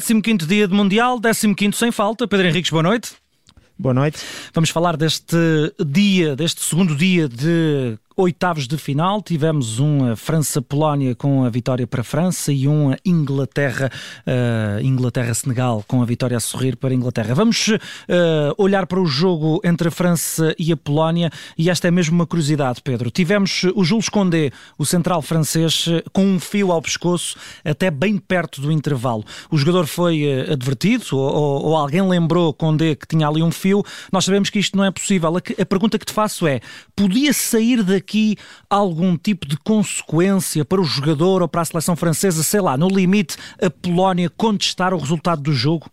15 dia de Mundial, 15 sem falta. Pedro Henriques, boa noite. Boa noite. Vamos falar deste dia, deste segundo dia de oitavos de final. Tivemos um França-Polónia com a vitória para a França e um Inglaterra, uh, Inglaterra-Senegal com a vitória a sorrir para a Inglaterra. Vamos uh, olhar para o jogo entre a França e a Polónia e esta é mesmo uma curiosidade, Pedro. Tivemos o Jules Condé, o central francês, com um fio ao pescoço até bem perto do intervalo. O jogador foi advertido ou, ou, alguém lembrou Condé que tinha ali um fio. Nós sabemos que isto não é possível. A, pergunta que te faço é: podia sair daqui aqui algum tipo de consequência para o jogador ou para a seleção francesa, sei lá, no limite, a Polónia contestar o resultado do jogo?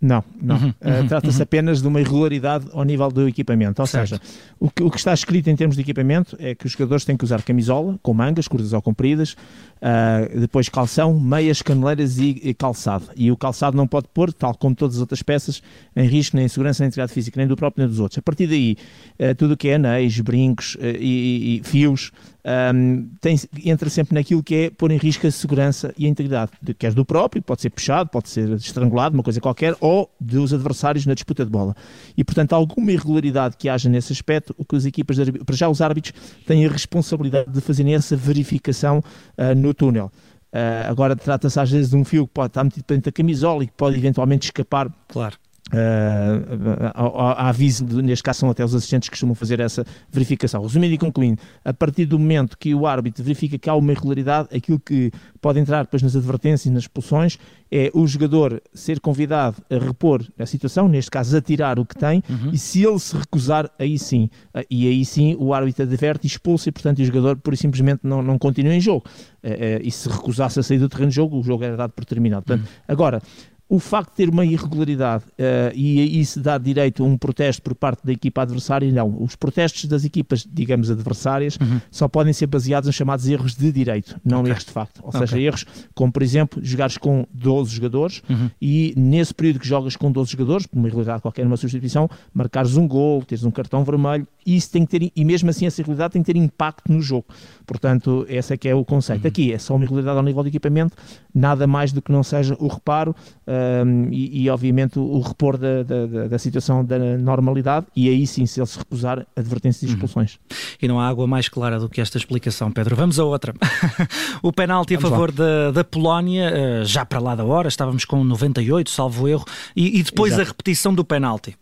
Não, não. Uhum, uh, Trata-se uhum. apenas de uma irregularidade ao nível do equipamento. Ou certo. seja, o que, o que, está escrito em termos de equipamento é que os jogadores têm que usar camisola com mangas, curtas ou compridas, uh, depois calção, meias, caneleiras e, e, calçado. E o calçado não pode pôr, tal como todas as outras peças, em risco nem em segurança nem integridade física, nem do próprio nem dos outros. A partir daí, uh, tudo o que é anéis, brincos e, e, fios um, tem, entra sempre naquilo que é pôr em risco a segurança e a integridade, de, quer do próprio, pode ser puxado, pode ser estrangulado, uma coisa qualquer, ou dos adversários na disputa de bola. E, portanto, alguma irregularidade que haja nesse aspecto, o que as equipas, de, para já os árbitros, têm a responsabilidade de fazerem essa verificação uh, no túnel. Uh, agora trata-se às vezes de um fio que pode estar metido dentro da camisola e que pode eventualmente escapar. Claro Uh, a, aviso, neste caso são até os assistentes que costumam fazer essa verificação. Resumindo e concluindo, a partir do momento que o árbitro verifica que há uma irregularidade, aquilo que pode entrar depois nas advertências e nas expulsões é o jogador ser convidado a repor a situação, neste caso a tirar o que tem, uhum. e se ele se recusar, aí sim, uh, e aí sim o árbitro adverte e expulsa, e portanto o jogador por simplesmente não, não continua em jogo. Uh, e se recusasse a sair do terreno de jogo, o jogo era dado por terminado. Portanto, uhum. Agora, o facto de ter uma irregularidade uh, e isso dar direito a um protesto por parte da equipa adversária, não. Os protestos das equipas, digamos, adversárias, uhum. só podem ser baseados nos chamados erros de direito, não okay. erros de facto. Ou okay. seja, erros como, por exemplo, jogares com 12 jogadores uhum. e nesse período que jogas com 12 jogadores, por uma irregularidade qualquer numa substituição, marcares um gol, teres um cartão vermelho, isso tem que ter, e mesmo assim essa irregularidade tem que ter impacto no jogo. Portanto, esse é que é o conceito. Uhum. Aqui é só uma irregularidade ao nível de equipamento, nada mais do que não seja o reparo um, e, e, obviamente, o repor da, da, da, situação da normalidade e aí sim, se ele se recusar, advertências e uhum. expulsões. Uhum. E não há água mais clara do que esta explicação, Pedro. Vamos a outra. o penalti a favor da, da Polónia, eh, já para lá da hora, estávamos com 98, salvo erro, e, e depois Exato. a repetição do penalti.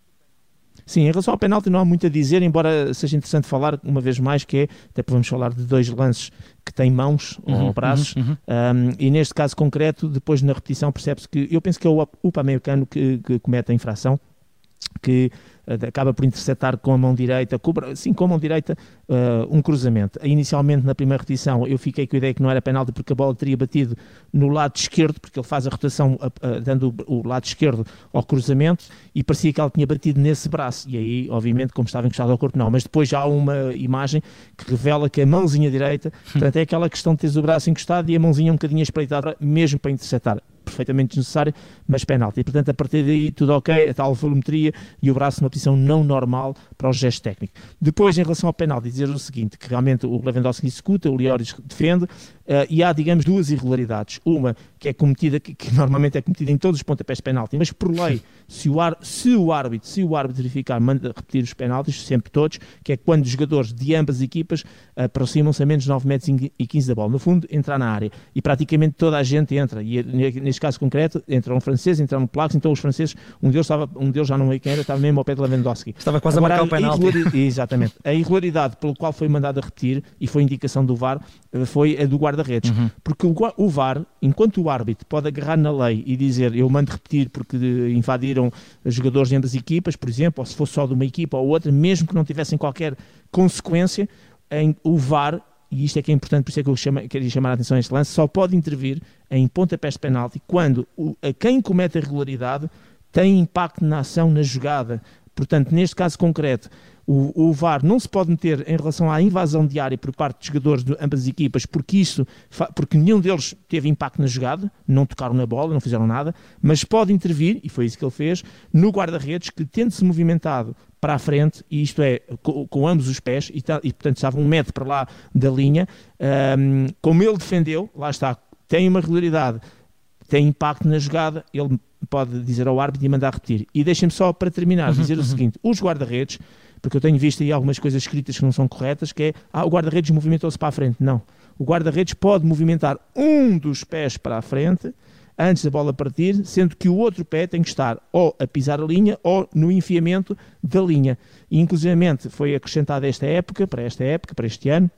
Sim, em relação ao penalti não há muito a dizer, embora seja interessante falar uma vez mais que é, até vamos falar de dois lances que têm mãos uhum, ou braços, uhum, uhum. Um, e neste caso concreto, depois na repetição percebe-se que, eu penso que é o Upamecano que, que comete a infração, que acaba por interceptar com a mão direita, cobra, sim, com a mão direita, uh, um cruzamento. Inicialmente, na primeira repetição, eu fiquei com a ideia que não era penalti porque a bola teria batido no lado esquerdo, porque ele faz a rotação uh, dando o, o, lado esquerdo ao cruzamento e parecia que ela tinha batido nesse braço. E aí, obviamente, como estava encostado ao corpo, não. Mas depois já há uma imagem que revela que a mãozinha direita, portanto, é aquela questão de teres o braço encostado e a mãozinha um bocadinho espreitada, mesmo para interceptar perfeitamente desnecessário, mas penalti. E, portanto, a partir daí tudo ok, a tal volumetria e o braço numa posição não normal para o gesto técnico. Depois, em relação ao penalti, dizer o seguinte, que realmente o Lewandowski executa, o Lloris defende, Uh, e há, digamos, duas irregularidades. Uma que é cometida, que, que, normalmente é cometida em todos os pontapés de penalti, mas por lei, se o, ar, se o árbitro, se o árbitro verificar, manda repetir os penaltis, sempre todos, que é quando os jogadores de ambas equipas aproximam-se a menos de 9 metros e 15 da bola. No fundo, entrar na área. E praticamente toda a gente entra. E neste caso concreto, entra um francês, entra um polaco, então os franceses, um deles, estava, um deles já não é quem era, estava mesmo ao pé de Lewandowski. Estava quase Agora, a marcar o penalti. Exatamente. A irregularidade pelo qual foi mandado a repetir, e foi indicação do VAR, foi a do guarda-redes. Uhum. Porque o, o, VAR, enquanto o árbitro pode agarrar na lei e dizer eu mando repetir porque invadiram jogadores de ambas equipas, por exemplo, ou se fosse só de uma equipa ou outra, mesmo que não tivessem qualquer consequência, em, o VAR e isto é que é importante, por isso é que eu chama, queria chamar a atenção a este lance, só pode intervir em pontapés de penalti quando o, a quem comete a irregularidade tem impacto na ação, na jogada. Portanto, neste caso concreto, o, o, VAR não se pode meter em relação à invasão diária por parte de jogadores de ambas as equipas, porque isso, porque nenhum deles teve impacto na jogada, não tocaram na bola, não fizeram nada, mas pode intervir, e foi isso que ele fez, no guarda-redes que tendo-se movimentado para a frente, e isto é, com, com ambos os pés, e, tá, e, portanto estava um metro para lá da linha, um, como ele defendeu, lá está, tem uma regularidade, tem impacto na jogada, ele pode dizer ao árbitro e mandar repetir. E deixem-me só, para terminar, dizer uhum. o seguinte: os guarda-redes, porque eu tenho visto aí algumas coisas escritas que não são corretas, que é, ah, o guarda-redes movimentou-se para a frente. Não. O guarda-redes pode movimentar um dos pés para a frente antes da bola partir, sendo que o outro pé tem que estar ou a pisar a linha ou no enfiamento da linha. E, foi acrescentado esta época, para esta época, para este ano,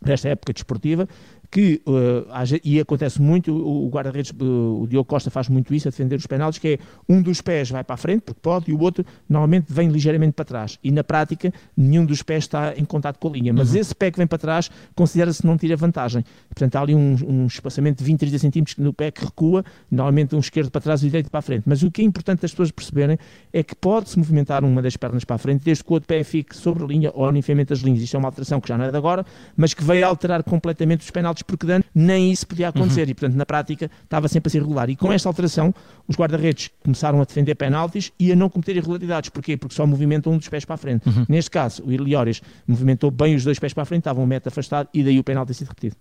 para esta época desportiva, que, uh, e acontece muito, o, o guarda-redes, uh, o Diogo Costa faz muito isso, a defender os penaltis, que é um dos pés vai para a frente, porque pode, e o outro normalmente vem ligeiramente para trás. E na prática, nenhum dos pés está em contato com a linha. Mas uhum. esse pé que vem para trás considera-se não tira vantagem. Portanto, há ali um, um espaçamento de 20, 30 centímetros no pé que recua, normalmente um esquerdo para trás e o direito para a frente. Mas o que é importante as pessoas perceberem é que pode-se movimentar uma das pernas para a frente, desde que o outro pé fique sobre a linha ou no enfiamento das linhas. Isto é uma alteração que já não é de agora, mas que veio alterar completamente os penaltis porque dano nem isso podia acontecer uhum. e, portanto, na prática estava sempre a ser irregular. E com esta alteração, os guarda-redes começaram a defender penaltis e a não cometer irregularidades. Porquê? Porque só movimentam um dos pés para a frente. Uhum. Neste caso, o Iliores movimentou bem os dois pés para a frente, estava um metro afastado e daí o penalti sido repetido.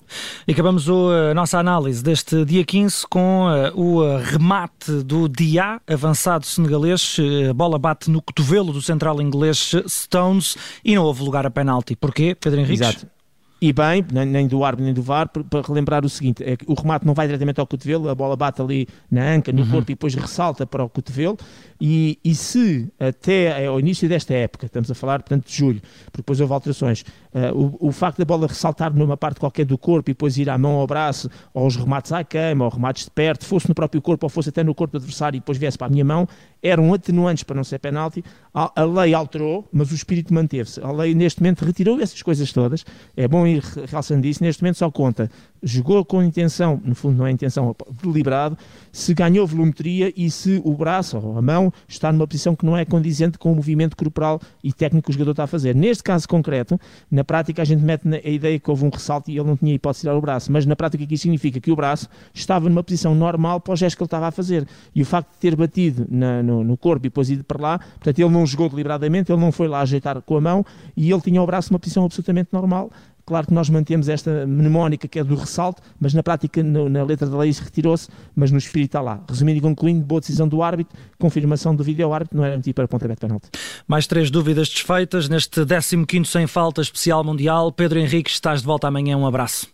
E acabamos a nossa análise deste dia 15 com uh, o remate do Dia, avançado senegalês. A bola bate no cotovelo do central inglês Stones e não houve lugar a penalti. Porquê, Pedro Henrique? Exato e bem, nem do árbitro nem do VAR, para relembrar o seguinte: é que o remate não vai diretamente ao cotovelo, a bola bate ali na anca, no uhum. corpo e depois ressalta para o cotovelo. E, e se até ao início desta época, estamos a falar portanto de julho, porque depois houve alterações, uh, o, o, facto da bola ressaltar numa parte qualquer do corpo e depois ir à mão ao braço, ou os remates à cama, ou remates de perto, fosse no próprio corpo ou fosse até no corpo do adversário e depois viesse para a minha mão, eram atenuantes para não ser penalti. A, a lei alterou, mas o espírito manteve-se. A lei neste momento retirou essas coisas todas. É bom ir realçando isso. Neste momento só conta jogou com intenção, no fundo não é intenção, deliberado, se ganhou volumetria e se o braço ou a mão está numa posição que não é condizente com o movimento corporal e técnico que o jogador está a fazer. Neste caso concreto, na prática a gente mete a ideia que houve um ressalto e ele não tinha hipótese de tirar o braço, mas na prática aqui significa que o braço estava numa posição normal para o gesto que ele estava a fazer. E o facto de ter batido na, no, no, corpo e depois ido para lá, portanto ele não jogou deliberadamente, ele não foi lá ajeitar com a mão e ele tinha o braço numa posição absolutamente normal Claro que nós mantemos esta mnemónica que é do ressalto, mas na prática, no, na letra da lei, isso retirou-se, mas no espírito está lá. Resumindo e concluindo, boa decisão do árbitro, confirmação do vídeo ao árbitro, não era motivo para pontapé de penalti. Mais três dúvidas desfeitas neste 15 sem falta especial mundial. Pedro Henrique, estás de volta amanhã. Um abraço.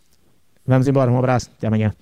Vamos embora, um abraço. Até amanhã.